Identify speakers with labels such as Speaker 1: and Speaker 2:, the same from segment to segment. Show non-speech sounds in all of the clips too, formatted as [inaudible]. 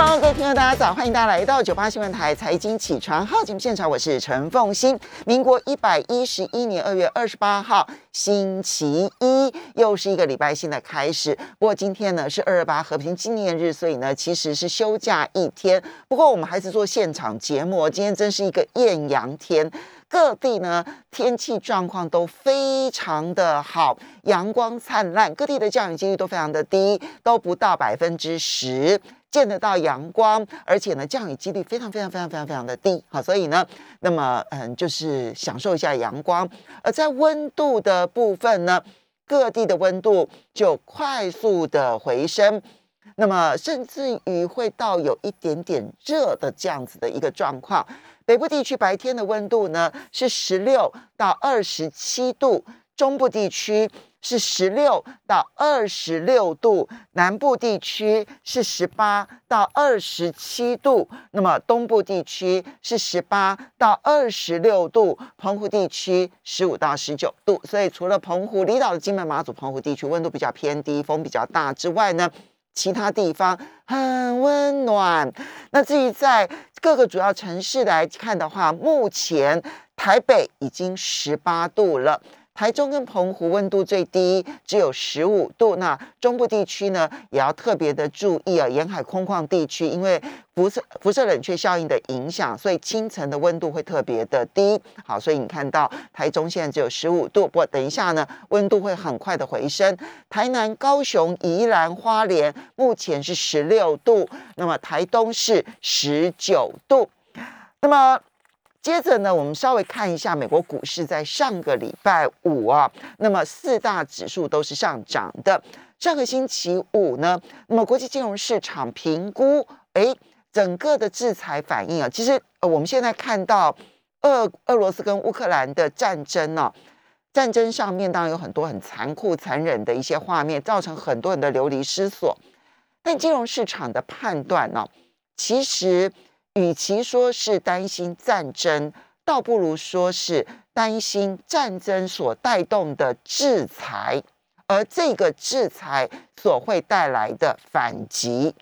Speaker 1: Hello，各位听众，大家早，欢迎大家来到九八新闻台财经起床号节目现场，我是陈凤欣。民国一百一十一年二月二十八号，星期一，又是一个礼拜新的开始。不过今天呢是二二八和平纪念日，所以呢其实是休假一天。不过我们还是做现场节目，今天真是一个艳阳天。各地呢天气状况都非常的好，阳光灿烂，各地的降雨几率都非常的低，都不到百分之十。见得到阳光，而且呢，降雨几率非常非常非常非常非常的低，好，所以呢，那么嗯，就是享受一下阳光。而在温度的部分呢，各地的温度就快速的回升，那么甚至于会到有一点点热的这样子的一个状况。北部地区白天的温度呢是十六到二十七度，中部地区。是十六到二十六度，南部地区是十八到二十七度，那么东部地区是十八到二十六度，澎湖地区十五到十九度。所以除了澎湖离岛的金门、马祖、澎湖地区温度比较偏低，风比较大之外呢，其他地方很温暖。那至于在各个主要城市来看的话，目前台北已经十八度了。台中跟澎湖温度最低只有十五度，那中部地区呢也要特别的注意啊，沿海空旷地区因为辐射辐射冷却效应的影响，所以清晨的温度会特别的低。好，所以你看到台中现在只有十五度，不过等一下呢温度会很快的回升。台南、高雄、宜兰花莲目前是十六度，那么台东是十九度，那么。接着呢，我们稍微看一下美国股市在上个礼拜五啊，那么四大指数都是上涨的。上个星期五呢，那么国际金融市场评估，哎，整个的制裁反应啊，其实我们现在看到俄俄罗斯跟乌克兰的战争呢、啊，战争上面当然有很多很残酷、残忍的一些画面，造成很多人的流离失所。但金融市场的判断呢、啊，其实。与其说是担心战争，倒不如说是担心战争所带动的制裁，而这个制裁所会带来的反击。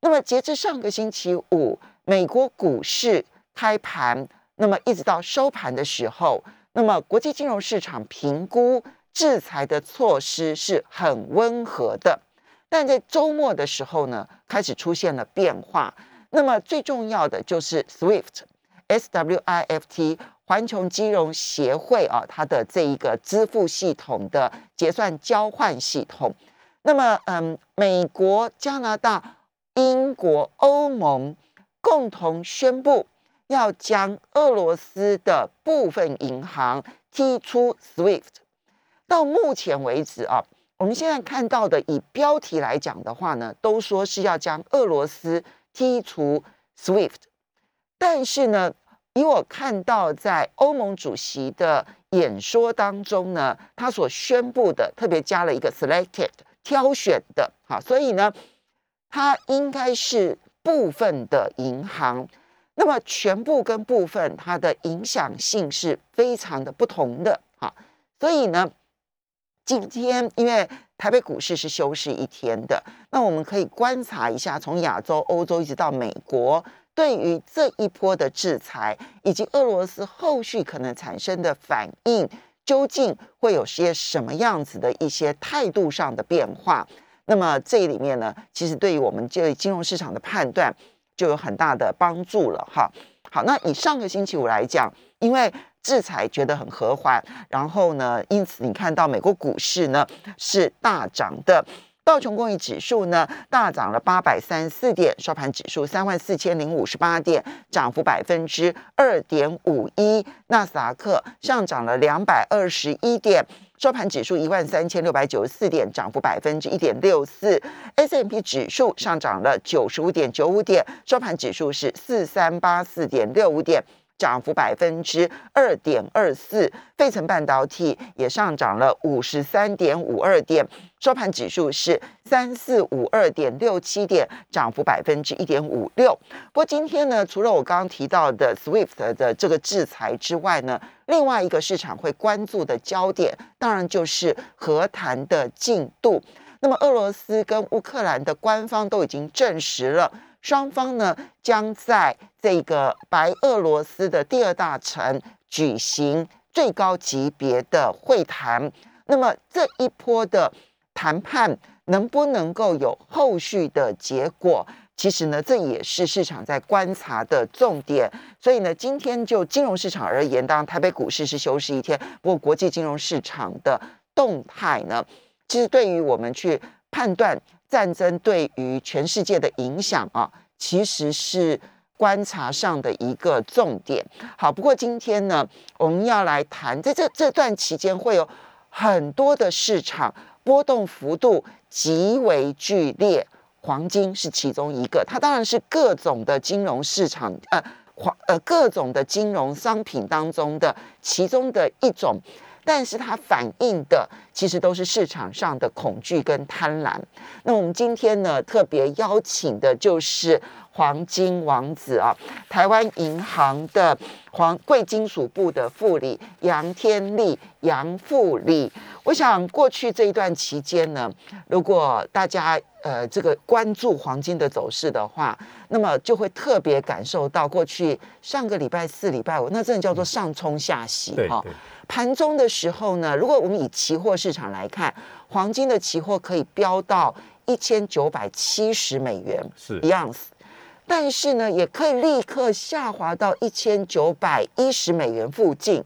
Speaker 1: 那么，截至上个星期五，美国股市开盘，那么一直到收盘的时候，那么国际金融市场评估制裁的措施是很温和的，但在周末的时候呢，开始出现了变化。那么最重要的就是 SWIFT，S W I F T，环球金融协会啊，它的这一个支付系统的结算交换系统。那么，嗯，美国、加拿大、英国、欧盟共同宣布要将俄罗斯的部分银行踢出 SWIFT。到目前为止啊，我们现在看到的以标题来讲的话呢，都说是要将俄罗斯。剔除 SWIFT，但是呢，以我看到在欧盟主席的演说当中呢，他所宣布的特别加了一个 selected 挑选的，好，所以呢，它应该是部分的银行，那么全部跟部分它的影响性是非常的不同的，好，所以呢，今天因为。台北股市是休市一天的，那我们可以观察一下，从亚洲、欧洲一直到美国，对于这一波的制裁以及俄罗斯后续可能产生的反应，究竟会有些什么样子的一些态度上的变化？那么这里面呢，其实对于我们这金融市场的判断就有很大的帮助了。哈，好，那以上个星期五来讲，因为制裁觉得很和缓，然后呢，因此你看到美国股市呢是大涨的，道琼工业指数呢大涨了八百三十四点，收盘指数三万四千零五十八点，涨幅百分之二点五一。纳斯达克上涨了两百二十一点，收盘指数一万三千六百九十四点，涨幅百分之一点六四。S M P 指数上涨了九十五点九五点，收盘指数是四三八四点六五点。涨幅百分之二点二四，费城半导体也上涨了五十三点五二点，收盘指数是三四五二点六七点，涨幅百分之一点五六。不过今天呢，除了我刚刚提到的 SWIFT 的这个制裁之外呢，另外一个市场会关注的焦点，当然就是和谈的进度。那么俄罗斯跟乌克兰的官方都已经证实了。双方呢将在这个白俄罗斯的第二大城举行最高级别的会谈。那么这一波的谈判能不能够有后续的结果？其实呢，这也是市场在观察的重点。所以呢，今天就金融市场而言，当然台北股市是休市一天，不过国际金融市场的动态呢，其实对于我们去判断。战争对于全世界的影响啊，其实是观察上的一个重点。好，不过今天呢，我们要来谈，在这这段期间会有很多的市场波动幅度极为剧烈，黄金是其中一个。它当然是各种的金融市场，呃，黄呃各种的金融商品当中的其中的一种。但是它反映的其实都是市场上的恐惧跟贪婪。那我们今天呢特别邀请的就是黄金王子啊，台湾银行的黄贵金属部的副理杨天利杨副理。我想过去这一段期间呢，如果大家呃这个关注黄金的走势的话，那么就会特别感受到过去上个礼拜四、礼拜五那真的叫做上冲下洗哈。盘中的时候呢，如果我们以期货市场来看，黄金的期货可以飙到一千九百七十美元
Speaker 2: 是
Speaker 1: 样子，但是呢，也可以立刻下滑到一千九百一十美元附近。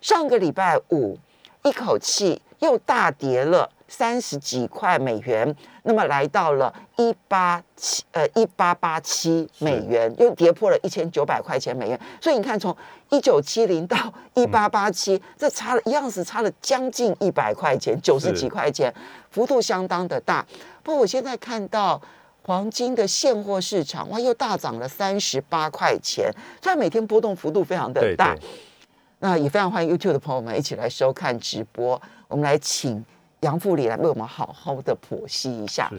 Speaker 1: 上个礼拜五，一口气又大跌了。三十几块美元，那么来到了一八七呃一八八七美元，又跌破了一千九百块钱美元。所以你看，从一九七零到一八八七，这差了一样是差了将近一百块钱，九十几块钱，幅度相当的大。不过我现在看到黄金的现货市场，哇，又大涨了三十八块钱，虽然每天波动幅度非常的大。那也非常欢迎 YouTube 的朋友们一起来收看直播。我们来请。杨富理来为我们好好的剖析一下，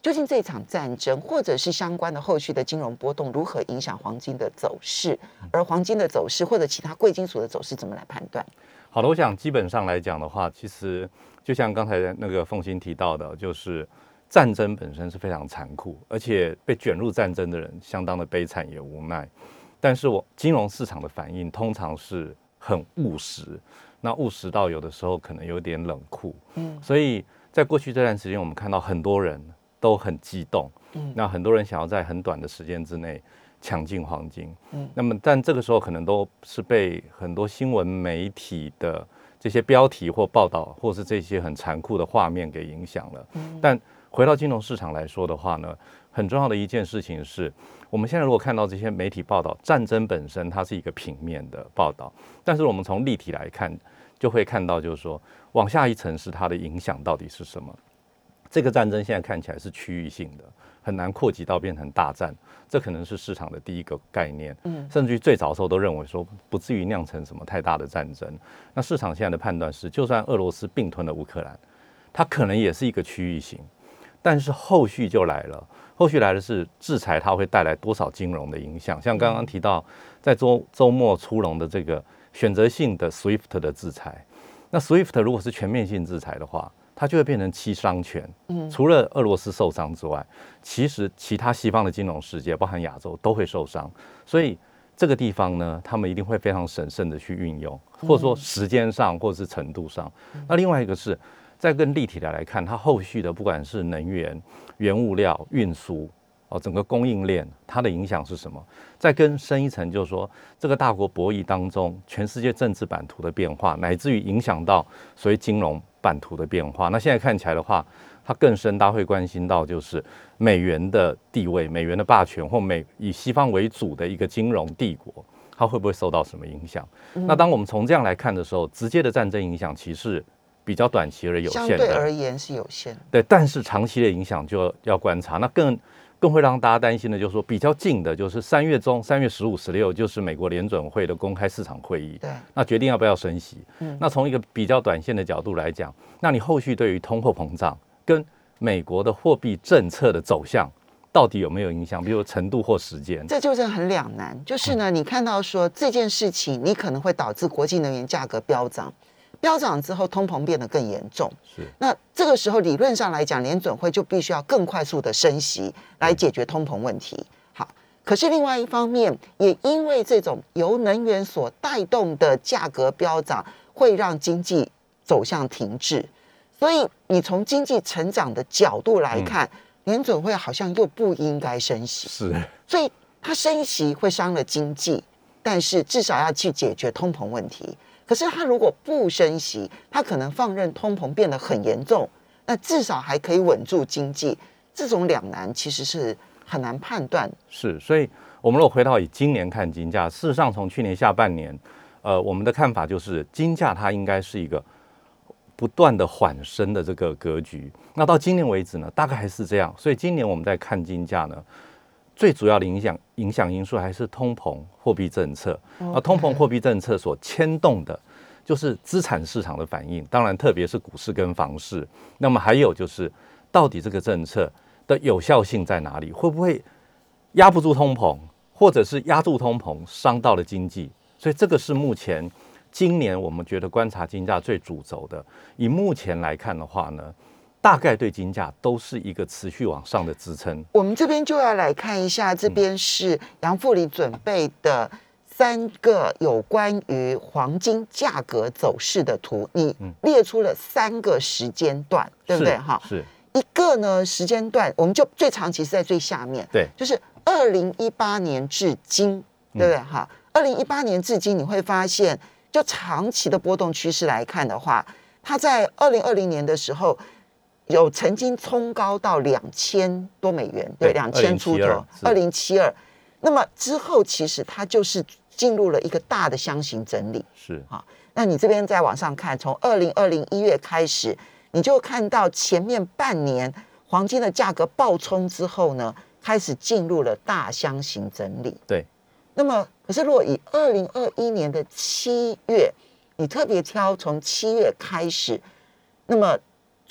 Speaker 1: 究竟这场战争或者是相关的后续的金融波动如何影响黄金的走势，而黄金的走势或者其他贵金属的走势怎么来判断？
Speaker 2: 好的，我想基本上来讲的话，其实就像刚才那个凤欣提到的，就是战争本身是非常残酷，而且被卷入战争的人相当的悲惨也无奈。但是我金融市场的反应通常是很务实。那务实到有的时候可能有点冷酷，嗯，所以在过去这段时间，我们看到很多人都很激动，嗯，那很多人想要在很短的时间之内抢进黄金，嗯，那么但这个时候可能都是被很多新闻媒体的这些标题或报道，或是这些很残酷的画面给影响了，嗯，但回到金融市场来说的话呢，很重要的一件事情是。我们现在如果看到这些媒体报道，战争本身它是一个平面的报道，但是我们从立体来看，就会看到就是说，往下一层是它的影响到底是什么？这个战争现在看起来是区域性的，很难扩及到变成大战，这可能是市场的第一个概念。嗯，甚至于最早的时候都认为说不至于酿成什么太大的战争。那市场现在的判断是，就算俄罗斯并吞了乌克兰，它可能也是一个区域型，但是后续就来了。后续来的是制裁，它会带来多少金融的影响？像刚刚提到，在周周末出笼的这个选择性的 SWIFT 的制裁，那 SWIFT 如果是全面性制裁的话，它就会变成七伤拳。嗯，除了俄罗斯受伤之外，其实其他西方的金融世界，包含亚洲都会受伤。所以这个地方呢，他们一定会非常审慎的去运用，或者说时间上或者是程度上。那另外一个是。再更立体的来看，它后续的不管是能源、原物料、运输哦，整个供应链它的影响是什么？再更深一层，就是说这个大国博弈当中，全世界政治版图的变化，乃至于影响到所谓金融版图的变化。那现在看起来的话，它更深，大家会关心到就是美元的地位、美元的霸权，或美以西方为主的一个金融帝国，它会不会受到什么影响？那当我们从这样来看的时候，直接的战争影响其实。比较短期而有限的，相
Speaker 1: 对而言是有限。
Speaker 2: 对，但是长期的影响就要观察。那更更会让大家担心的，就是说比较近的，就是三月中，三月十五、十六，就是美国联准会的公开市场会议，
Speaker 1: 对，
Speaker 2: 那决定要不要升息。
Speaker 1: 嗯
Speaker 2: 那从一个比较短线的角度来讲，那你后续对于通货膨胀跟美国的货币政策的走向，到底有没有影响？比如程度或时间？
Speaker 1: 这就是很两难。就是呢，你看到说这件事情，你可能会导致国际能源价格飙涨，飙涨之后通膨变得更严重。
Speaker 2: 是
Speaker 1: 那这个时候理论上来讲，联准会就必须要更快速的升息来解决通膨问题。好，可是另外一方面，也因为这种由能源所带动的价格飙涨，会让经济走向停滞。所以你从经济成长的角度来看，联准会好像又不应该升息。
Speaker 2: 是
Speaker 1: 所以它升息会伤了经济，但是至少要去解决通膨问题。可是他如果不升息，他可能放任通膨变得很严重，那至少还可以稳住经济。这种两难其实是很难判断。
Speaker 2: 是，所以我们如果回到以今年看金价，事实上从去年下半年，呃，我们的看法就是金价它应该是一个不断的缓升的这个格局。那到今年为止呢，大概还是这样。所以今年我们在看金价呢，最主要的影响影响因素还是通膨、货币政策。而通膨、货币政策所牵动的，就是资产市场的反应，当然特别是股市跟房市。那么还有就是，到底这个政策的有效性在哪里？会不会压不住通膨，或者是压住通膨，伤到了经济？所以这个是目前今年我们觉得观察金价最主轴的。以目前来看的话呢，大概对金价都是一个持续往上的支撑。
Speaker 1: 我们这边就要来看一下，这边是杨副理准备的三个有关于黄金价格走势的图，你列出了三个时间段，对不对？哈，
Speaker 2: 是，
Speaker 1: 一个呢时间段，我们就最长期是在最下面，
Speaker 2: 对，
Speaker 1: 就是二零一八年至今，对不对？哈，二零一八年至今，你会发现，就长期的波动趋势来看的话，它在二零二零年的时候。有曾经冲高到两千多美元，对，
Speaker 2: 对
Speaker 1: 两千出头
Speaker 2: ，2072
Speaker 1: 二零七二。那么之后，其实它就是进入了一个大的箱型整理。
Speaker 2: 是啊
Speaker 1: 那你这边再往上看，从二零二零一月开始，你就看到前面半年黄金的价格暴冲之后呢，开始进入了大箱型整理。
Speaker 2: 对。
Speaker 1: 那么，可是如果以二零二一年的七月，你特别挑从七月开始，那么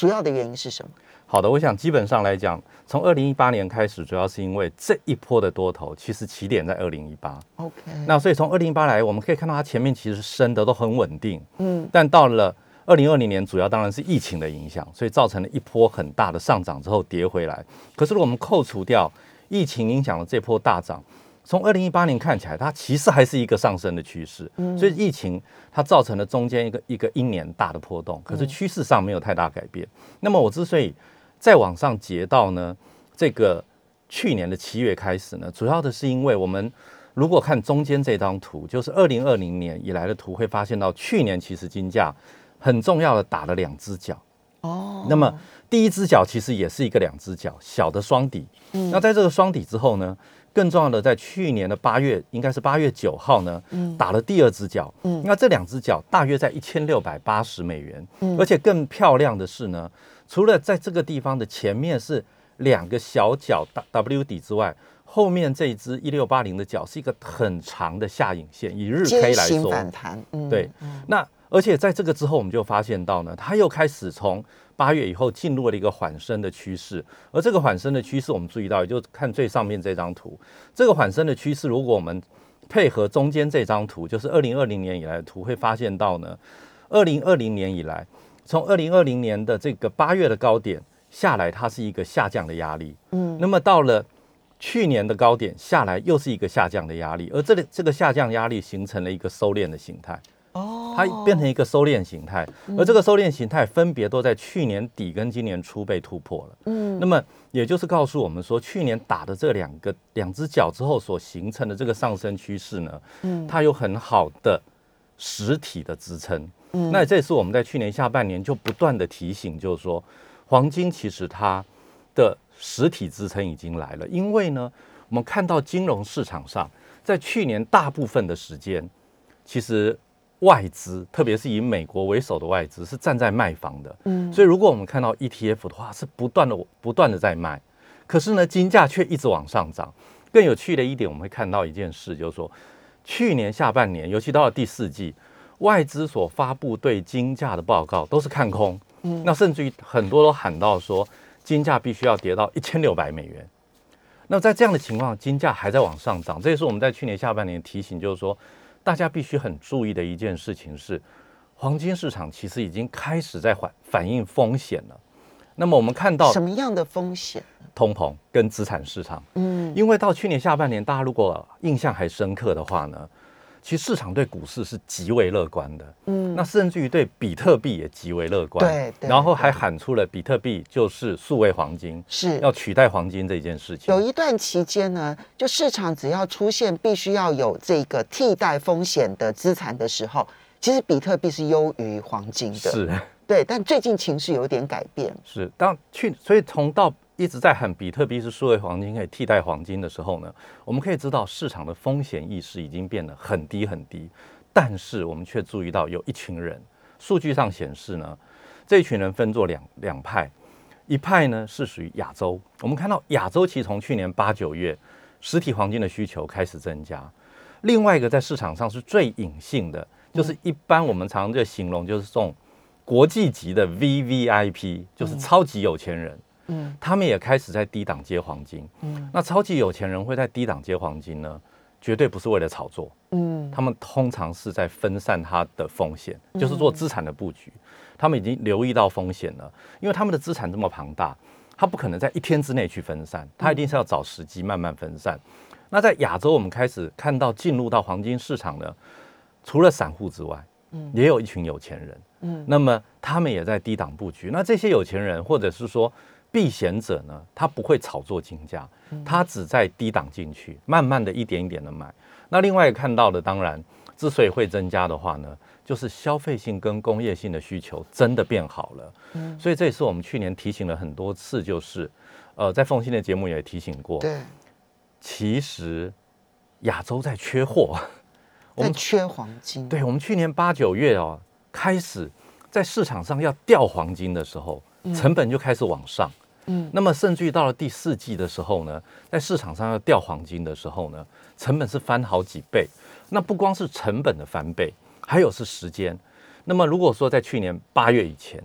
Speaker 1: 主要的原因是什么？
Speaker 2: 好的，我想基本上来讲，从二零一八年开始，主要是因为这一波的多头，其实起点在二零一八。
Speaker 1: OK，
Speaker 2: 那所以从二零一八来，我们可以看到它前面其实升的都很稳定，
Speaker 1: 嗯，
Speaker 2: 但到了二零二零年，主要当然是疫情的影响，所以造成了一波很大的上涨之后跌回来。可是如果我们扣除掉疫情影响的这波大涨，从二零一八年看起来，它其实还是一个上升的趋势。所以疫情它造成了中间一个一个一年大的波动，可是趋势上没有太大改变。那么我之所以再往上截到呢，这个去年的七月开始呢，主要的是因为我们如果看中间这张图，就是二零二零年以来的图，会发现到去年其实金价很重要的打了两只脚。
Speaker 1: 哦，
Speaker 2: 那么第一只脚其实也是一个两只脚小的双底。那在这个双底之后呢，更重要的在去年的八月，应该是八月九号呢，打了第二只脚。嗯。那这两只脚大约在一千六百八十美元。嗯。而且更漂亮的是呢，除了在这个地方的前面是两个小脚 W 底之外，后面这一只一六八零的脚是一个很长的下影线，以日 K 来说，
Speaker 1: 反弹，嗯
Speaker 2: 对，那而且在这个之后，我们就发现到呢，它又开始从八月以后进入了一个缓升的趋势。而这个缓升的趋势，我们注意到，也就看最上面这张图，这个缓升的趋势，如果我们配合中间这张图，就是二零二零年以来的图，会发现到呢，二零二零年以来，从二零二零年的这个八月的高点下来，它是一个下降的压力。嗯，那么到了去年的高点下来，又是一个下降的压力，而这里这个下降压力形成了一个收敛的形态。
Speaker 1: 哦，
Speaker 2: 它变成一个收敛形态，而这个收敛形态分别都在去年底跟今年初被突破了。
Speaker 1: 嗯。
Speaker 2: 那么也就是告诉我们说，去年打的这两个两只脚之后所形成的这个上升趋势呢，
Speaker 1: 嗯。
Speaker 2: 它有很好的实体的支撑。
Speaker 1: 嗯。
Speaker 2: 那这也是我们在去年下半年就不断的提醒，就是说黄金其实它的实体支撑已经来了，因为呢，我们看到金融市场上在去年大部分的时间，其实外资，特别是以美国为首的外资是站在卖方的，
Speaker 1: 嗯
Speaker 2: 所以如果我们看到 ETF 的话，是不断的不断的在卖。可是呢，金价却一直往上涨。更有趣的一点，我们会看到一件事，就是说，去年下半年，尤其到了第四季，外资所发布对金价的报告都是看空，嗯，那甚至于很多都喊到说，金价必须要跌到一千六百美元。那在这样的情况，金价还在往上涨，这也是我们在去年下半年提醒，就是说，大家必须很注意的一件事情是，黄金市场其实已经开始在反反映风险了。那么我们看到
Speaker 1: 什么样的风险？
Speaker 2: 通膨跟资产市场，嗯，因为到去年下半年，大家如果印象还深刻的话呢，其实市场对股市是极为乐观的，嗯，那甚至于对比特币也极为乐观，
Speaker 1: 对，
Speaker 2: 然后还喊出了比特币就是数位黄金，
Speaker 1: 是
Speaker 2: 要取代黄金这件事情。
Speaker 1: 有一段期间呢，就市场只要出现必须要有这个替代风险的资产的时候，其实比特币是优于黄金的，
Speaker 2: 是。
Speaker 1: 对，但最近情势有点改变。
Speaker 2: 是，当去，所以从到一直在喊比特币是数位黄金可以替代黄金的时候呢，我们可以知道市场的风险意识已经变得很低很低。但是我们却注意到有一群人，数据上显示呢，这一群人分作两两派，一派呢是属于亚洲。我们看到亚洲其实从去年八九月实体黄金的需求开始增加，另外一个在市场上是最隐性的，就是一般我们常常就形容就是这种。国际级的 V V I P 就是超级有钱人，嗯，他们也开始在低档接黄金，嗯，那超级有钱人会在低档接黄金呢，绝对不是为了炒作，嗯，他们通常是在分散他的风险，就是做资产的布局，他们已经留意到风险了，因为他们的资产这么庞大，他不可能在一天之内去分散，他一定是要找时机慢慢分散。那在亚洲，我们开始看到进入到黄金市场的，除了散户之外，嗯，也有一群有钱人。嗯，那么他们也在低档布局。那这些有钱人或者是说避险者呢，他不会炒作金价，他只在低档进去，慢慢的一点一点的买。那另外看到的，当然之所以会增加的话呢，就是消费性跟工业性的需求真的变好了。嗯，所以这也是我们去年提醒了很多次，就是呃，在奉新的节目也提醒过，
Speaker 1: 对，
Speaker 2: 其实亚洲在缺货，
Speaker 1: 在缺黄金。
Speaker 2: 对，我们去年八九月哦。开始在市场上要调黄金的时候，成本就开始往上。嗯，那么甚至于到了第四季的时候呢，在市场上要调黄金的时候呢，成本是翻好几倍。那不光是成本的翻倍，还有是时间。那么如果说在去年八月以前，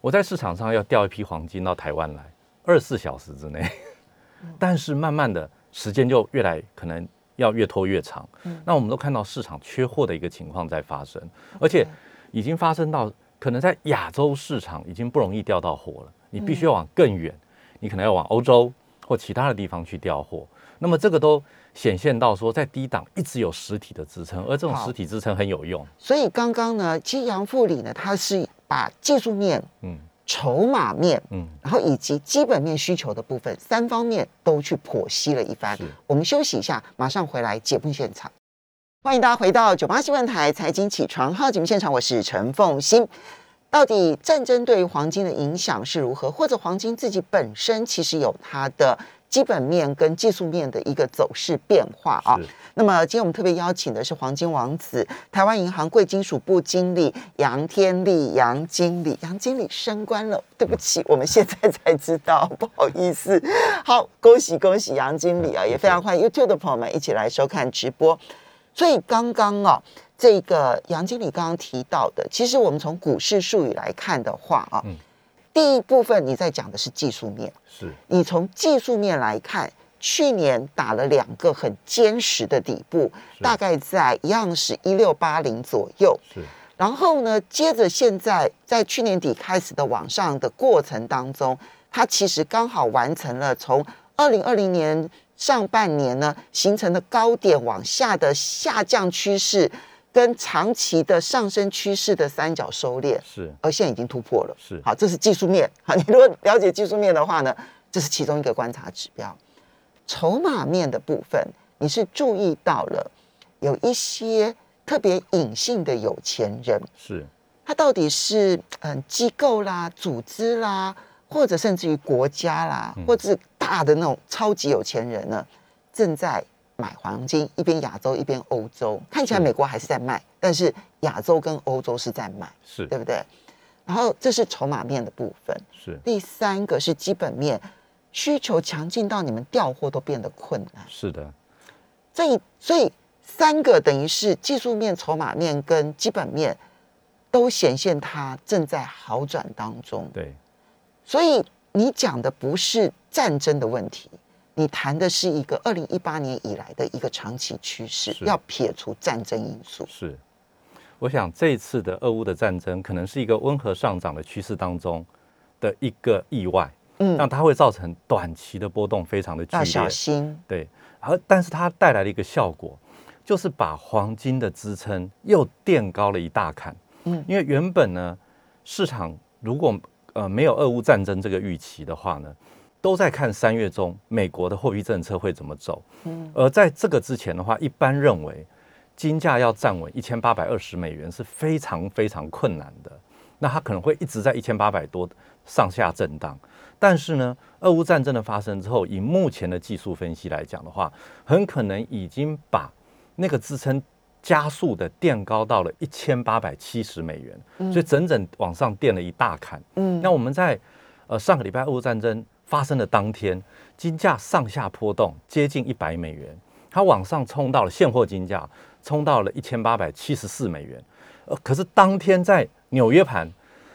Speaker 2: 我在市场上要调一批黄金到台湾来，二十四小时之内，[laughs] 但是慢慢的时间就越来可能要越拖越长。那我们都看到市场缺货的一个情况在发生，而且。已经发生到可能在亚洲市场已经不容易调到货了，你必须要往更远，你可能要往欧洲或其他的地方去调货。那么这个都显现到说，在低档一直有实体的支撑，而这种实体支撑很有用。
Speaker 1: 所以刚刚呢，其实杨富理呢，他是把技术面、嗯，筹码面、嗯，然后以及基本面需求的部分三方面都去剖析了一番。我们休息一下，马上回来节目现场。欢迎大家回到九八新闻台财经起床号节目现场，我是陈凤欣。到底战争对于黄金的影响是如何？或者黄金自己本身其实有它的基本面跟技术面的一个走势变化啊？那么今天我们特别邀请的是黄金王子，台湾银行贵金属部经理杨天利杨经理，杨经理升官了，对不起，我们现在才知道，不好意思。好，恭喜恭喜杨经理啊！也非常欢迎 YouTube 的朋友们一起来收看直播。所以刚刚啊，这个杨经理刚刚提到的，其实我们从股市术语来看的话啊，第一部分你在讲的是技术面，
Speaker 2: 是。
Speaker 1: 你从技术面来看，去年打了两个很坚实的底部，大概在一样是一六八零左右，
Speaker 2: 是，
Speaker 1: 然后呢，接着现在在去年底开始的往上的过程当中，它其实刚好完成了从二零二零年。上半年呢，形成的高点往下的下降趋势，跟长期的上升趋势的三角收敛
Speaker 2: 是，
Speaker 1: 而现在已经突破了。
Speaker 2: 是，
Speaker 1: 好，这是技术面。好，你如果了解技术面的话呢，这是其中一个观察指标。筹码面的部分，你是注意到了有一些特别隐性的有钱人，
Speaker 2: 是，
Speaker 1: 他到底是嗯机构啦、组织啦。或者甚至于国家啦，或者是大的那种超级有钱人呢，正在买黄金，一边亚洲一边欧洲，看起来美国还是在卖，但是亚洲跟欧洲是在买，
Speaker 2: 是。
Speaker 1: 对不对？然后这是筹码面的部分，
Speaker 2: 是。
Speaker 1: 第三个是基本面，需求强劲到你们调货都变得困难。
Speaker 2: 是的，
Speaker 1: 所以，所以三个等于是技术面、筹码面跟基本面都显现它正在好转当中。
Speaker 2: 对，
Speaker 1: 所以你讲的不是战争的问题，你谈的是一个二零一八年以来的一个长期趋势，要撇除战争因素。
Speaker 2: 是。我想这一次的俄乌的战争可能是一个温和上涨的趋势当中的一个意外，
Speaker 1: 嗯，
Speaker 2: 让它会造成短期的波动非常的剧
Speaker 1: 要小。心。
Speaker 2: 对，而但是它带来了一个效果，就是把黄金的支撑又垫高了一大坎。
Speaker 1: 嗯
Speaker 2: 因为原本呢，市场如果呃没有俄乌战争这个预期的话呢，都在看三月中美国的货币政策会怎么走。
Speaker 1: 嗯
Speaker 2: 而在这个之前的话，一般认为金价要站稳一千八百二十美元是非常非常困难的。那它可能会一直在一千八百多上下震荡。但是呢，俄乌战争的发生之后，以目前的技术分析来讲的话，很可能已经把那个支撑加速的垫高到了一千八百七十美元，所以整整往上垫了一大坎。
Speaker 1: 嗯
Speaker 2: 那我们在呃上个礼拜俄乌战争发生的当天，金价上下波动接近一百美元，它往上冲到了现货金价冲到了一千八百七十四美元，呃，可是当天在纽约盘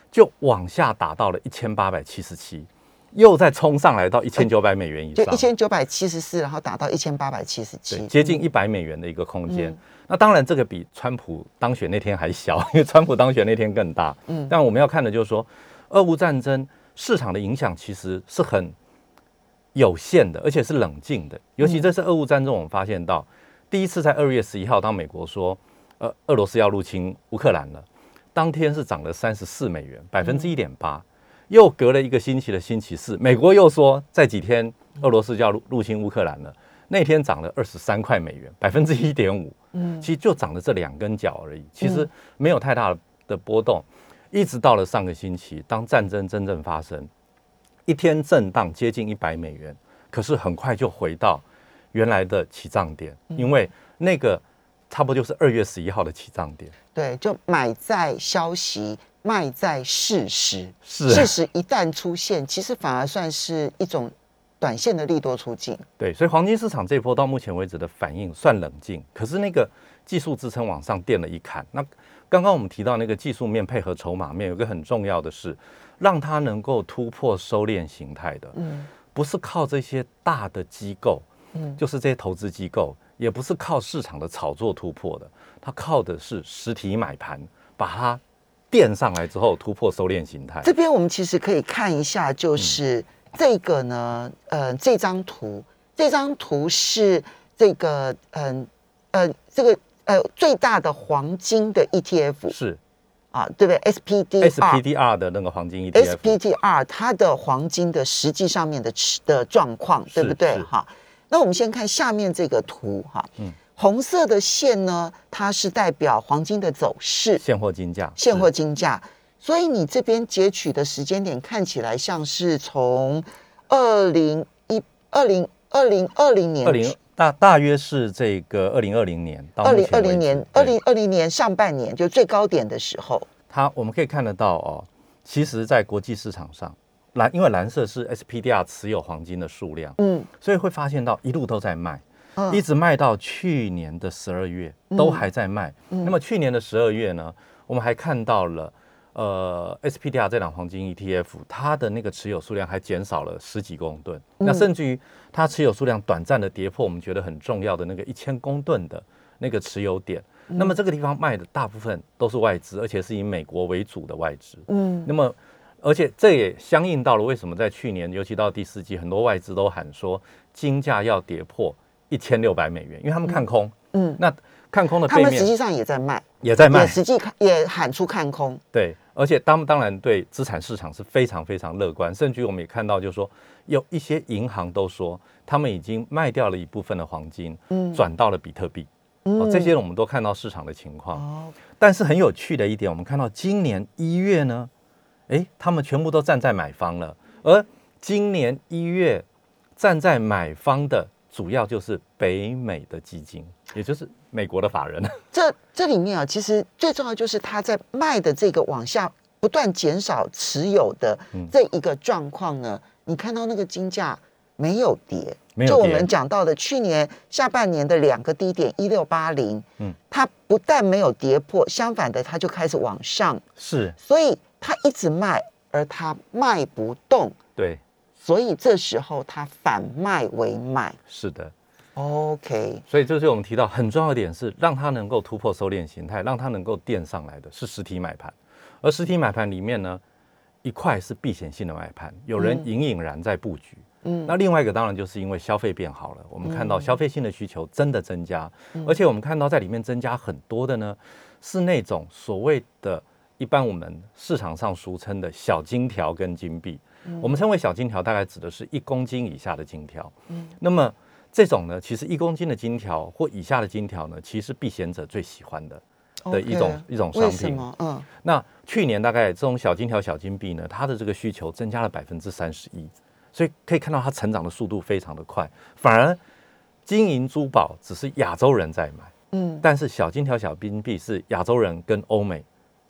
Speaker 2: 就往下打到了一千八百七十七，又再冲上来到一千九百美元以上，
Speaker 1: 就一千九百七十四，然后打到一千八百七十，七，
Speaker 2: 接近一百美元的一个空间。
Speaker 1: 嗯。
Speaker 2: 那当然，这个比川普当选那天还小，因为川普当选那天更大。
Speaker 1: 嗯。
Speaker 2: 但我们要看的就是说，俄乌战争市场的影响其实是很有限的，而且是冷静的。尤其这次俄乌战争，我们发现到，第一次在二月十一号，当美国说，呃，俄罗斯要入侵乌克兰了，当天是涨了三十四美元，百分之一点八。又隔了一个星期的星期四，美国又说在几天俄罗斯就要入入侵乌克兰了，那天涨了二十三块美元，百分之一点五。
Speaker 1: 嗯
Speaker 2: 其实就涨了这两根脚而已，其实没有太大的波动。一直到了上个星期，当战争真正发生，一天震荡接近一百美元，可是很快就回到原来的起涨点，因为那个差不多就是二月十一号的起涨点。
Speaker 1: 对，就买在消息，卖在事实。
Speaker 2: 是
Speaker 1: 事实一旦出现，其实反而算是一种短线的利多出尽。
Speaker 2: 对，所以黄金市场这一波到目前为止的反应算冷静，可是那个技术支撑往上垫了一坎。那刚刚我们提到那个技术面配合筹码面，有个很重要的是，让它能够突破收敛形态的，
Speaker 1: 嗯
Speaker 2: 不是靠这些大的机构，
Speaker 1: 嗯
Speaker 2: 就是这些投资机构，也不是靠市场的炒作突破的，它靠的是实体买盘把它垫上来之后突破收敛形态。
Speaker 1: 这边我们其实可以看一下，就是这个呢，呃，这张图，这张图是这个，嗯呃这个呃最大的黄金的 ETF
Speaker 2: 是
Speaker 1: 啊，对不对？SPDR。
Speaker 2: SPDR 的那个黄金
Speaker 1: ETF，SPDR 它的黄金的实际上面的持的状况，对不对？哈，那我们先看下面这个图哈，
Speaker 2: 嗯
Speaker 1: 红色的线呢，它是代表黄金的走势，
Speaker 2: 现货金价，
Speaker 1: 现货金价。所以你这边截取的时间点看起来像是从二零一二零二零二零年
Speaker 2: 二零大大约是这个二零二零年到
Speaker 1: 二零二零年二零二零年上半年就最高点的时候，
Speaker 2: 它我们可以看得到哦，其实，在国际市场上，蓝因为蓝色是 SPDR 持有黄金的数量，
Speaker 1: 嗯
Speaker 2: 所以会发现到一路都在卖，
Speaker 1: 嗯
Speaker 2: 一直卖到去年的十二月都还在卖。
Speaker 1: 嗯
Speaker 2: 那么去年的十二月呢，我们还看到了。呃，SPDR 这档黄金 ETF，它的那个持有数量还减少了十几公吨，
Speaker 1: 嗯
Speaker 2: 那甚至于它持有数量短暂的跌破我们觉得很重要的那个一千公吨的那个持有点。
Speaker 1: 嗯
Speaker 2: 那么这个地方卖的大部分都是外资，而且是以美国为主的外资。
Speaker 1: 嗯
Speaker 2: 那么，而且这也相应到了为什么在去年，尤其到第四季，很多外资都喊说金价要跌破一千六百美元，因为他们看空。
Speaker 1: 嗯，
Speaker 2: 那看空的背面
Speaker 1: 他们实际上也在卖，
Speaker 2: 也在卖
Speaker 1: 也，实际看也喊出看空，
Speaker 2: 对，而且当当然对资产市场是非常非常乐观，甚至于我们也看到，就是说有一些银行都说他们已经卖掉了一部分的黄金，
Speaker 1: 嗯
Speaker 2: 转到了比特币。哦，这些我们都看到市场的情况。
Speaker 1: 哦，
Speaker 2: 但是很有趣的一点，我们看到今年一月呢，诶，他们全部都站在买方了，而今年一月站在买方的主要就是北美的基金，也就是美国的法人。[laughs]
Speaker 1: 这这里面啊，其实最重要就是他在卖的这个往下不断减少持有的
Speaker 2: 嗯。
Speaker 1: 这一个状况呢，你看到那个金价没有跌，
Speaker 2: 没有跌
Speaker 1: 就我们讲到的去年下半年的两个低点一六八零，
Speaker 2: 嗯，
Speaker 1: 它不但没有跌破，相反的它就开始往上，
Speaker 2: 是。
Speaker 1: 所以它一直卖，而它卖不动，
Speaker 2: 对，
Speaker 1: 所以这时候它反卖为买。
Speaker 2: 是的。
Speaker 1: OK，
Speaker 2: 所以这就是我们提到很重要的点是，让它能够突破收敛形态，让它能够垫上来的是实体买盘，而实体买盘里面呢，一块是避险性的买盘，有人隐隐然在布局。
Speaker 1: 嗯。
Speaker 2: 那另外一个当然就是因为消费变好了，我们看到消费性的需求真的增加，而且我们看到在里面增加很多的呢，是那种所谓的一般我们市场上俗称的小金条跟金币。我们称为小金条，大概指的是一公斤以下的金条。嗯。那么这种呢，其实一公斤的金条或以下的金条呢，其实避险者最喜欢的的一种一种商品。
Speaker 1: 嗯，
Speaker 2: 那去年大概这种小金条、小金币呢，它的这个需求增加了百分之三十一，所以可以看到它成长的速度非常的快。反而金银珠宝只是亚洲人在买，
Speaker 1: 嗯，
Speaker 2: 但是小金条、小金币是亚洲人跟欧美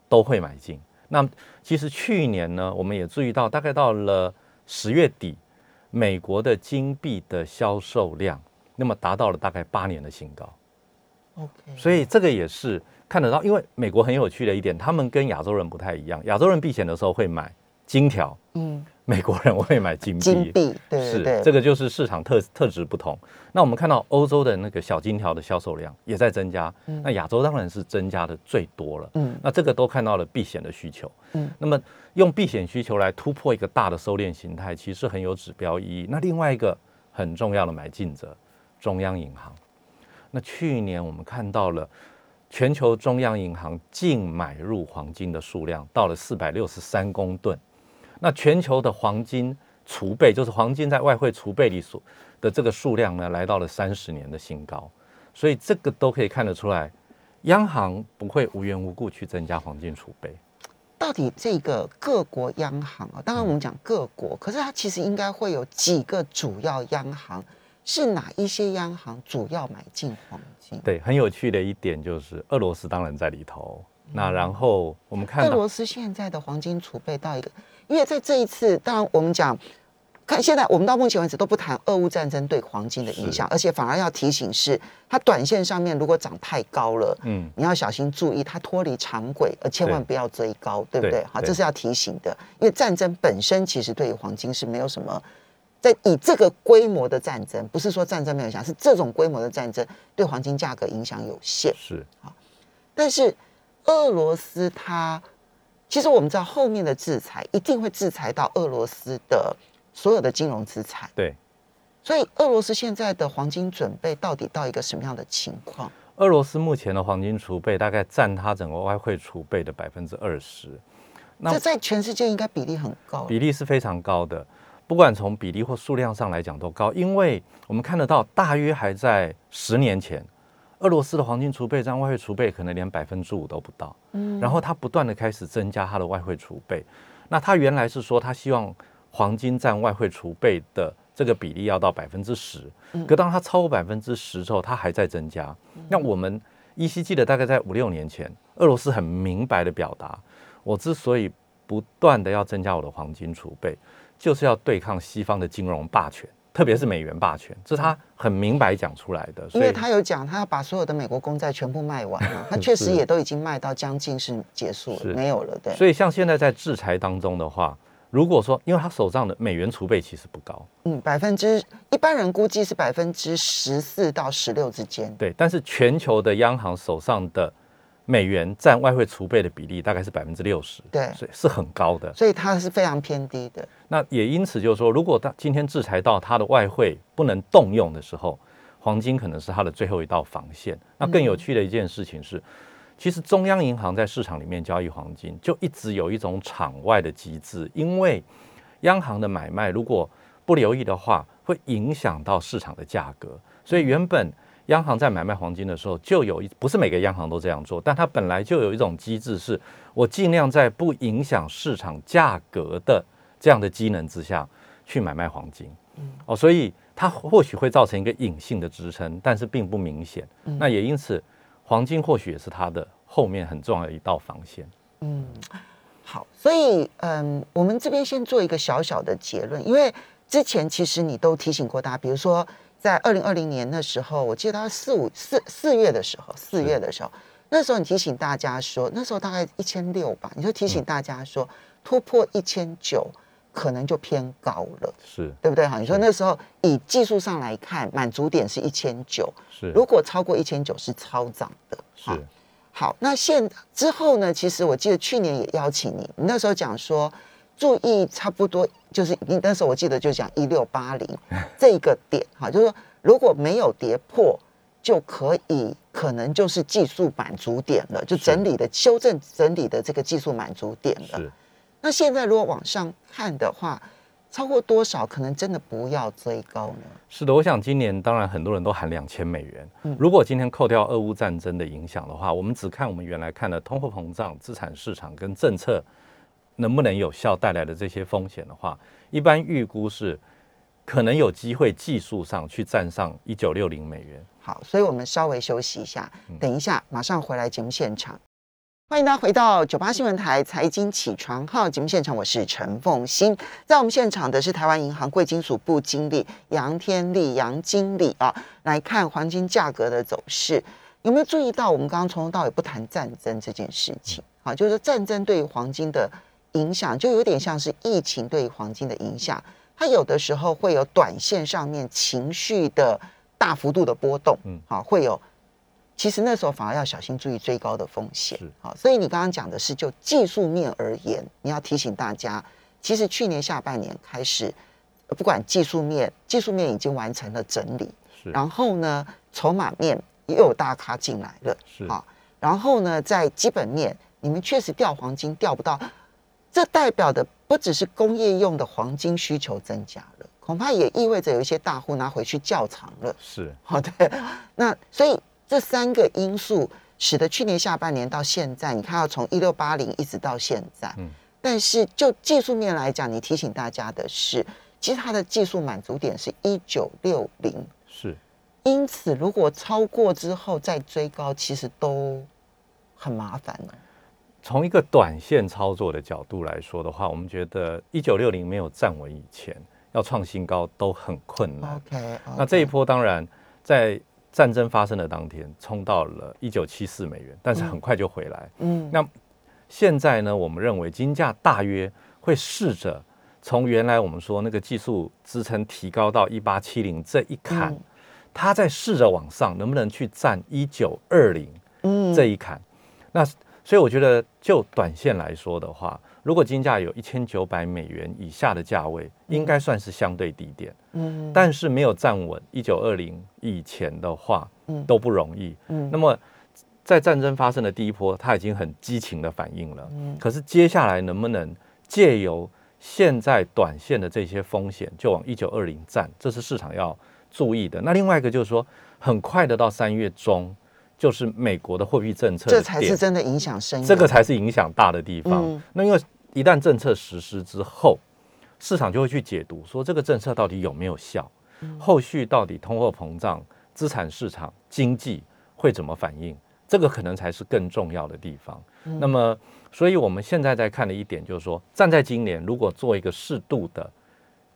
Speaker 2: 都会买进。那其实去年呢，我们也注意到，大概到了十月底，美国的金币的销售量，那么达到了大概八年的新高。
Speaker 1: OK，
Speaker 2: 所以这个也是看得到，因为美国很有趣的一点，他们跟亚洲人不太一样。亚洲人避险的时候会买金条，
Speaker 1: 嗯，
Speaker 2: 美国人会买金币。
Speaker 1: 金币，对对
Speaker 2: 是
Speaker 1: 对，
Speaker 2: 这个就是市场特特质不同。那我们看到欧洲的那个小金条的销售量也在增加，那亚洲当然是增加的最多了。
Speaker 1: 嗯
Speaker 2: 那这个都看到了避险的需求。
Speaker 1: 嗯，
Speaker 2: 那么用避险需求来突破一个大的收敛形态，其实很有指标意义。那另外一个很重要的买进者，中央银行。那去年我们看到了全球中央银行净买入黄金的数量到了四百六十三公吨。那全球的黄金储备，就是黄金在外汇储备里所的这个数量呢，来到了三十年的新高。所以这个都可以看得出来，央行不会无缘无故去增加黄金储备。
Speaker 1: 到底这个各国央行啊，当然我们讲各国，可是它其实应该会有几个主要央行，是哪一些央行主要买进黄金？
Speaker 2: 对，很有趣的一点就是，俄罗斯当然在里头。那然后我们看到，
Speaker 1: 俄罗斯现在的黄金储备到一个，因为在这一次，当然我们讲，看现在我们到目前为止都不谈俄乌战争对黄金的影响，而且反而要提醒是，它短线上面如果涨太高了，
Speaker 2: 嗯，
Speaker 1: 你要小心注意，它脱离常轨，而千万不要追高，对不对
Speaker 2: 对？
Speaker 1: 好，这是要提醒的，因为战争本身其实对于黄金是没有什么。在以这个规模的战争，不是说战争没有影响，是这种规模的战争对黄金价格影响有限。
Speaker 2: 是
Speaker 1: 但是俄罗斯它，其实我们知道后面的制裁一定会制裁到俄罗斯的所有的金融资产，
Speaker 2: 对。
Speaker 1: 所以俄罗斯现在的黄金准备到底到一个什么样的情况？
Speaker 2: 俄罗斯目前的黄金储备大概占它整个外汇储备的百分之二十，那
Speaker 1: 这在全世界应该比例很高。
Speaker 2: 比例是非常高的。不管从比例或数量上来讲都高，因为我们看得到，大约还在十年前，俄罗斯的黄金储备占外汇储备可能连百分之五都不到。嗯，然后它不断的开始增加它的外汇储备。那它原来是说，它希望黄金占外汇储备的这个比例要到百分之十，可当它超过百分之十之后，它还在增加。那我们依稀记得，大概在五六年前，俄罗斯很明白的表达，我之所以不断的要增加我的黄金储备，就是要对抗西方的金融霸权，特别是美元霸权，这是他很明白讲出来的。
Speaker 1: 因为他有讲，他要把所有的美国公债全部卖完了，[laughs] 他确实也都已经卖到将近是结束了，没有了。对，
Speaker 2: 所以像现在在制裁当中的话，如果说因为他手上的美元储备其实不高，
Speaker 1: 嗯，百分之一般人估计是百分之十四到十六之间。
Speaker 2: 对，但是全球的央行手上的美元占外汇储备的比例大概是百分之六十，
Speaker 1: 对
Speaker 2: 所以是很高的。
Speaker 1: 所以它是非常偏低的。
Speaker 2: 那也因此就是说，如果他今天制裁到它的外汇不能动用的时候，黄金可能是它的最后一道防线。那更有趣的一件事情是，其实中央银行在市场里面交易黄金，就一直有一种场外的机制，因为央行的买卖如果不留意的话，会影响到市场的价格。所以原本央行在买卖黄金的时候，就有一不是每个央行都这样做，但它本来就有一种机制，是我尽量在不影响市场价格的这样的机能之下去买卖黄金。哦，所以它或许会造成一个隐性的支撑，但是并不明显。那也因此，黄金或许也是它的后面很重要的一道防线。
Speaker 1: 嗯好，所以嗯，我们这边先做一个小小的结论，因为之前其实你都提醒过大家，比如说在二零二零年的时候，我记得大概四五四四月的时候，四月的时候，那时候你提醒大家说，那时候大概一千六吧，你就提醒大家说，突破一千九可能就偏高了，
Speaker 2: 是。
Speaker 1: 对不对？哈，你说那时候以技术上来看，满足点是一千九，
Speaker 2: 是。
Speaker 1: 如果超过一千九是超涨的，
Speaker 2: 是。
Speaker 1: 好，那现之后呢？其实我记得去年也邀请你，你那时候讲说，注意差不多就是你那时候我记得就讲一六八零 [laughs] 这个点，哈，就是说如果没有跌破，就可以可能就是技术满足点了，就整理的修正整理的这个技术满足点了。
Speaker 2: 是
Speaker 1: 那现在如果往上看的话，超过多少可能真的不要追高呢？
Speaker 2: 是的，我想今年当然很多人都喊两千美元。
Speaker 1: 嗯
Speaker 2: 如果今天扣掉俄乌战争的影响的话，我们只看我们原来看的通货膨胀、资产市场跟政策能不能有效带来的这些风险的话，一般预估是可能有机会技术上去站上一九六零美元。
Speaker 1: 好，所以我们稍微休息一下，等一下马上回来节目现场。欢迎大家回到九八新闻台财经起床号节目现场，我是陈凤欣。在我们现场的是台湾银行贵金属部经理杨天利杨经理啊，来看黄金价格的走势。有没有注意到，我们刚刚从头到尾不谈战争这件事情？好，就是说战争对于黄金的影响，就有点像是疫情对于黄金的影响。它有的时候会有短线上面情绪的大幅度的波动，嗯
Speaker 2: 嗯，
Speaker 1: 好，会有。其实那时候反而要小心注意追高的风险
Speaker 2: 是，
Speaker 1: 好，所以你刚刚讲的是就技术面而言，你要提醒大家，其实去年下半年开始，呃不管技术面，技术面已经完成了整理，
Speaker 2: 是
Speaker 1: 然后呢，筹码面也有大咖进来了，
Speaker 2: 是
Speaker 1: 好，然后呢，在基本面，你们确实掉黄金掉不到，这代表的不只是工业用的黄金需求增加了，恐怕也意味着有一些大户拿回去窖藏了。
Speaker 2: 是 [laughs]
Speaker 1: 好对，那所以这三个因素使得去年下半年到现在，你看要从一六八零一直到现在，
Speaker 2: 嗯
Speaker 1: 但是就技术面来讲，你提醒大家的是，其实它的技术满足点是一九六零，
Speaker 2: 是
Speaker 1: 因此如果超过之后再追高，其实都很麻烦了。
Speaker 2: 从一个短线操作的角度来说的话，我们觉得一九六零没有站稳以前，要创新高都很困难。
Speaker 1: OK，,
Speaker 2: 那这一波当然在战争发生的当天冲到了一九七四美元，但是很快就回来。
Speaker 1: 嗯
Speaker 2: 那现在呢，我们认为金价大约会试着从原来我们说那个技术支撑提高到一八七零这一坎，
Speaker 1: 嗯
Speaker 2: 它在试着往上，能不能去站一九二零
Speaker 1: 嗯
Speaker 2: 这一坎？那所以我觉得就短线来说的话，如果金价有一千九百美元以下的价位，应该算是相对低点。
Speaker 1: 嗯
Speaker 2: 但是没有站稳一九二零以前的话
Speaker 1: 嗯，
Speaker 2: 都不容易。
Speaker 1: 嗯
Speaker 2: 那么在战争发生的第一波，它已经很激情的反应了。
Speaker 1: 嗯
Speaker 2: 可是接下来能不能借由现在短线的这些风险，就往一九二零站，这是市场要注意的。那另外一个就是说，很快的到三月中，就是美国的货币政策
Speaker 1: 这才是真的影响深远。
Speaker 2: 这个才是影响大的地方。
Speaker 1: 嗯
Speaker 2: 那因为一旦政策实施之后，市场就会去解读说这个政策到底有没有效，
Speaker 1: 嗯
Speaker 2: 后续到底通货膨胀、资产市场、经济会怎么反应，这个可能才是更重要的地方。
Speaker 1: 嗯
Speaker 2: 那么，所以我们现在在看的一点就是说，站在今年如果做一个适度的。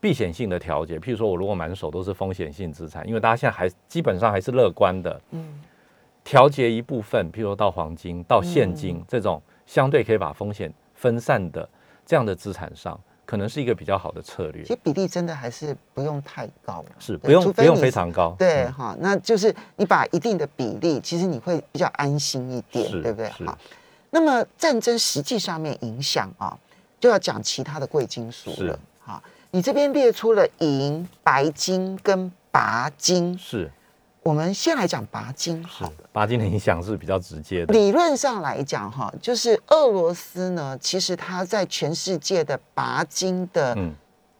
Speaker 2: 避险性的调节，譬如说我如果满手都是风险性资产，因为大家现在还基本上还是乐观的，
Speaker 1: 嗯
Speaker 2: 调节一部分，譬如说到黄金、到现金、
Speaker 1: 嗯。
Speaker 2: 这种相对可以把风险分散的这样的资产上，可能是一个比较好的策略。
Speaker 1: 其。实比例真的还是不用太高了，
Speaker 2: 是不用不用
Speaker 1: 非
Speaker 2: 常高，嗯。
Speaker 1: 对哈，那就是你把一定的比例，其实你会比较安心一点，
Speaker 2: 是
Speaker 1: 对不对？
Speaker 2: 是。
Speaker 1: 好，那么战争实际上面影响啊，就要讲其他的贵金属了
Speaker 2: 是。
Speaker 1: 好，你这边列出了银、白金跟钯金，
Speaker 2: 是
Speaker 1: 我们先来讲拔金
Speaker 2: 是
Speaker 1: 好了。
Speaker 2: 钯金的影响是比较直接的，
Speaker 1: 理论上来讲，哈，就是俄罗斯呢，其实它在全世界的拔金的
Speaker 2: 嗯，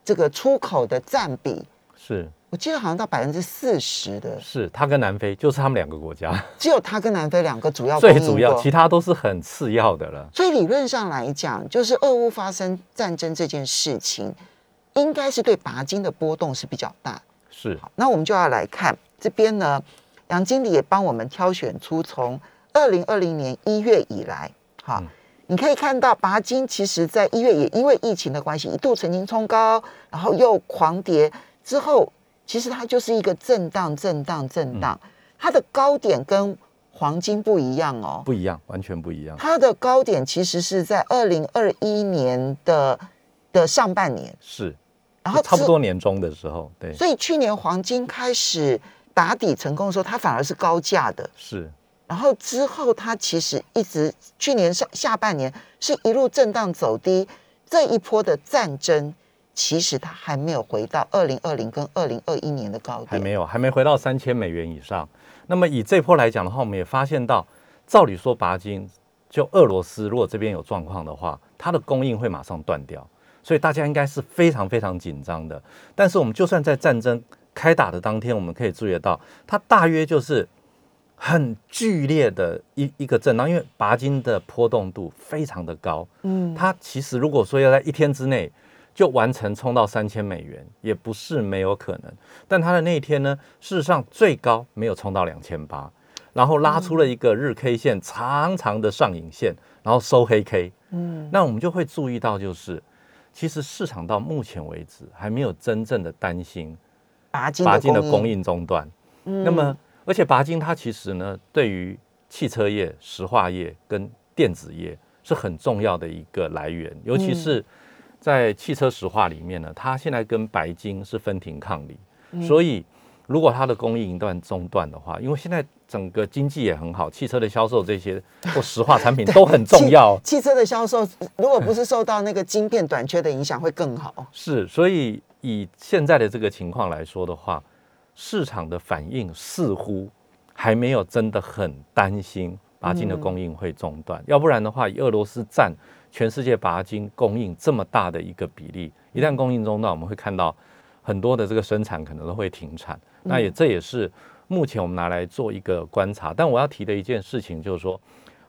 Speaker 1: 这个出口的占比，
Speaker 2: 是。
Speaker 1: 我记得好像到百分之四十的，
Speaker 2: 是，它跟南非就是他们两个国家。
Speaker 1: 只有它跟南非两个主要
Speaker 2: 最主要，其他都是很次要的了。
Speaker 1: 所以理论上来讲，就是俄乌发生战争这件事情，应该是对拔金的波动是比较大。
Speaker 2: 是。
Speaker 1: 好，那我们就要来看这边呢，杨经理也帮我们挑选出从二零二零年一月以来，哈、
Speaker 2: 嗯。
Speaker 1: 你可以看到，拔金其实在一月也因为疫情的关系，一度曾经冲高，然后又狂跌，之后其实它就是一个震荡、震荡、震荡。它的高点跟黄金不一样哦，
Speaker 2: 不一样，完全不一样。
Speaker 1: 它的高点其实是在二零二一年的的上半年，
Speaker 2: 是，
Speaker 1: 然后
Speaker 2: 差不多年中的时候，对，
Speaker 1: 所以去年黄金开始打底成功的时候，它反而是高价的。
Speaker 2: 是，
Speaker 1: 然后之后它其实一直去年上下半年是一路震荡走低，这一波的战争其实它还没有回到二零二零跟二零二一年的高点，
Speaker 2: 还没有，还没回到三千美元以上。那么以这波来讲的话，我们也发现到，照理说拔金就俄罗斯如果这边有状况的话，它的供应会马上断掉，所以大家应该是非常非常紧张的。但是我们就算在战争开打的当天，我们可以注意到，它大约就是很剧烈的一一个震荡，因为拔金的波动度非常的高。嗯，它其实如果说要在一天之内。就完成冲到三千美元，也不是没有可能。但它的那一天呢，事实上最高没有冲到两千八，然后拉出了一个日 K 线长长的上影线，然后收黑 K。嗯，那我们就会注意到，就是其实市场到目前为止还没有真正的担心
Speaker 1: 钯金的
Speaker 2: 供应中断。嗯，那么而且拔金它其实呢，对于汽车业、石化业跟电子业是很重要的一个来源，尤其是。在汽车石化里面呢，它现在跟白金是分庭抗礼，所以如果它的供应一段中断的话，因为现在整个经济也很好，汽车的销售这些 [laughs] 或石化产品都很重要。
Speaker 1: 汽车的销售如果不是受到那个晶片短缺的影响，会更好。
Speaker 2: 是，所以以现在的这个情况来说的话，市场的反应似乎还没有真的很担心钯金的供应会中断，要不然的话，以俄罗斯占。全世界钯金供应这么大的一个比例，一旦供应中断，我们会看到很多的这个生产可能都会停产。那也这也是目前我们拿来做一个观察。但我要提的一件事情就是说，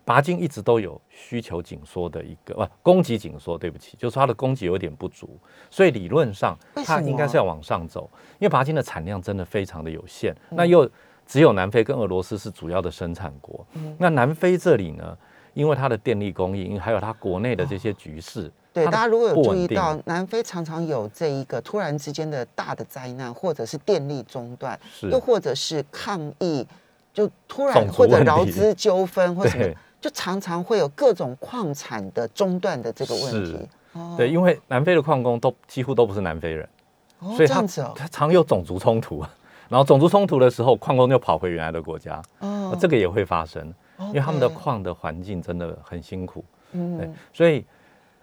Speaker 2: 钯金一直都有需求紧缩的一个，不，供给紧缩，对不起，就是它的供给有点不足，所以理论上它应该是要往上走，因为钯金的产量真的非常的有限。那又只有南非跟俄罗斯是主要的生产国，那南非这里呢？因为它的电力供应，还有它国内的这些局势，
Speaker 1: 对大家如果有注意到，南非常常有这一个突然之间的大的灾难，或者是电力中断，又或者是抗议，就突然或者劳资纠纷或什么，就常常会有各种矿产的中断的这个问题。
Speaker 2: 对，因为南非的矿工都几乎都不是南非人，
Speaker 1: 所以他
Speaker 2: 他常有种族冲突，然后种族冲突的时候，矿工就跑回原来的国家，哦，这个也会发生。因为他们的矿的环境真的很辛苦，嗯，对，所以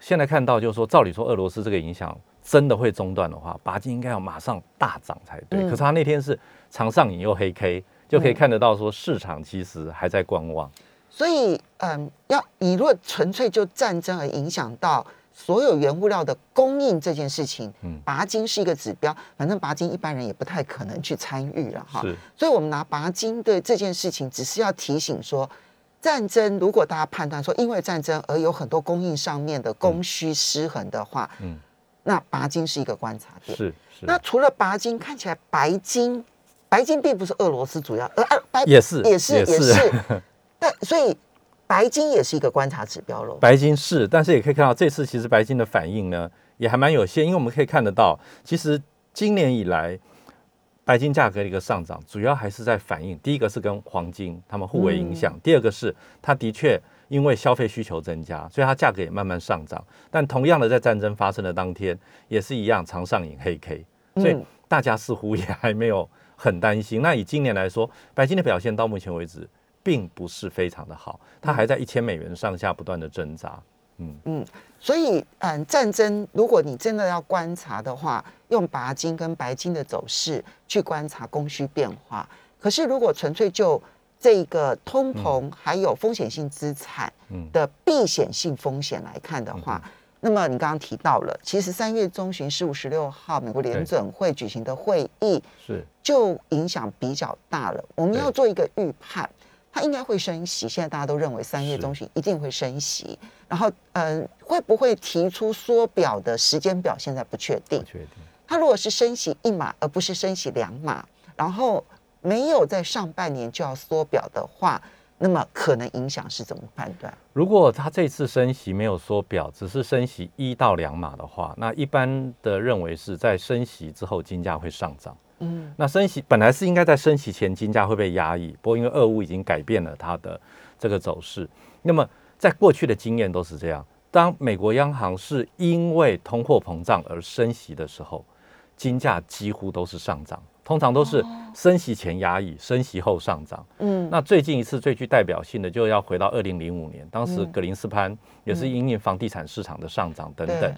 Speaker 2: 现在看到就是说，照理说俄罗斯这个影响真的会中断的话，钯金应该要马上大涨才对。可是他那天是长上影又黑 K，就可以看得到说市场其实还在观望。
Speaker 1: 所以，嗯，要你如果纯粹就战争而影响到。所有原物料的供应这件事情，嗯，钯金是一个指标。反正钯金一般人也不太可能去参与了哈。是所以我们拿钯金的这件事情，只是要提醒说，战争如果大家判断说因为战争而有很多供应上面的供需失衡的话，嗯，那拔金是一个观察点。
Speaker 2: 是是。
Speaker 1: 那除了拔金，看起来白金，白金并不是俄罗斯主要，呃，
Speaker 2: 白也是
Speaker 1: 也是也是。[laughs] 但所以。白金也是一个观察指标喽。
Speaker 2: 白金是，但是也可以看到这次其实白金的反应呢也还蛮有限，因为我们可以看得到，其实今年以来白金价格的一个上涨，主要还是在反映第一个是跟黄金它们互为影响，第二个是它的确因为消费需求增加，所以它价格也慢慢上涨。但同样的，在战争发生的当天也是一样常上影黑 K，所以大家似乎也还没有很担心。那以今年来说，白金的表现到目前为止。并不是非常的好，它还在一千美元上下不断的挣扎。
Speaker 1: 嗯嗯，所以嗯，战争如果你真的要观察的话，用钯金跟白金的走势去观察供需变化。可是如果纯粹就这个通膨还有风险性资产的避险性风险来看的话，那么你刚刚提到了，其实三月中旬十五十六号美国联准会举行的会议
Speaker 2: 是
Speaker 1: 就影响比较大了。我们要做一个预判。它应该会升息，现在大家都认为三月中旬一定会升息，然后，嗯，会不会提出缩表的时间表？现在不确定。
Speaker 2: 不确定。
Speaker 1: 它如果是升息一码，而不是升息两码，然后没有在上半年就要缩表的话，那么可能影响是怎么判断？
Speaker 2: 如果它这次升息没有缩表，只是升息一到两码的话，那一般的认为是在升息之后金价会上涨。嗯，那升息本来是应该在升息前金价会被压抑，不过因为俄乌已经改变了它的这个走势。那么在过去的经验都是这样，当美国央行是因为通货膨胀而升息的时候，金价几乎都是上涨。通常都是升息前压抑，升息后上涨。嗯，那最近一次最具代表性的，就要回到二零零五年，当时格林斯潘也是因应房地产市场的上涨等等，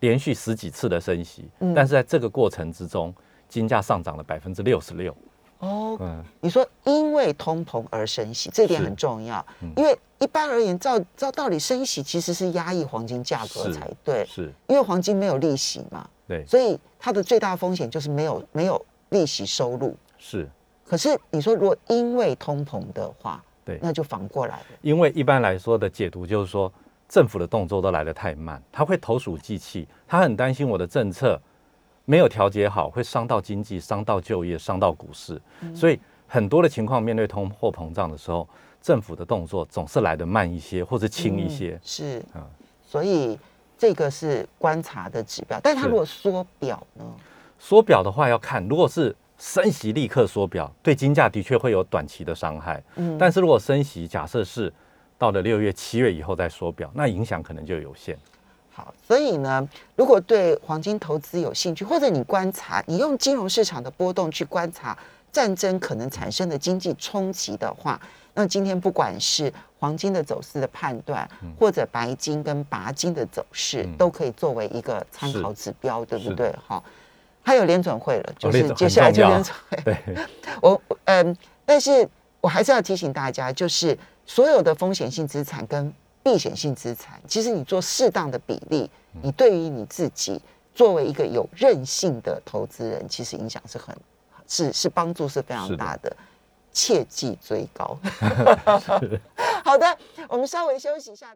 Speaker 2: 连续十几次的升息。但是在这个过程之中，金价上涨了百分之六十六。
Speaker 1: 哦，嗯，你说因为通膨而升息，这点很重要。因为一般而言，照照道理升息其实是压抑黄金价格才对，
Speaker 2: 是
Speaker 1: 因为黄金没有利息嘛。
Speaker 2: 对，
Speaker 1: 所以它的最大风险就是没有没有。利息收入
Speaker 2: 是，
Speaker 1: 可是你说如果因为通膨的话，
Speaker 2: 对，
Speaker 1: 那就反过来了。
Speaker 2: 因为一般来说的解读就是说，政府的动作都来得太慢，他会投鼠忌器，他很担心我的政策没有调节好，会伤到经济、伤到就业、伤到股市。所以很多的情况，面对通货膨胀的时候，政府的动作总是来得慢一些，或者轻一些。
Speaker 1: 是啊，所以这个是观察的指标。但它如果缩表呢？
Speaker 2: 缩表的话要看，如果是升息立刻缩表，对金价的确会有短期的伤害。嗯，但是如果升息，假设是到了六月、七月以后再缩表，那影响可能就有限。
Speaker 1: 好，所以呢，如果对黄金投资有兴趣，或者你观察，你用金融市场的波动去观察战争可能产生的经济冲击的话，那今天不管是黄金的走势的判断，或者白金跟拔金的走势，都可以作为一个参考指标，对不对？哈。还有联准会了，就是接下来就联准会。
Speaker 2: 对，[laughs]
Speaker 1: 我嗯，但是我还是要提醒大家，就是所有的风险性资产跟避险性资产，其实你做适当的比例，你对于你自己作为一个有韧性的投资人，其实影响是很是是帮助是非常大的，切忌追高。[laughs] [laughs] 好的，我们稍微休息一下。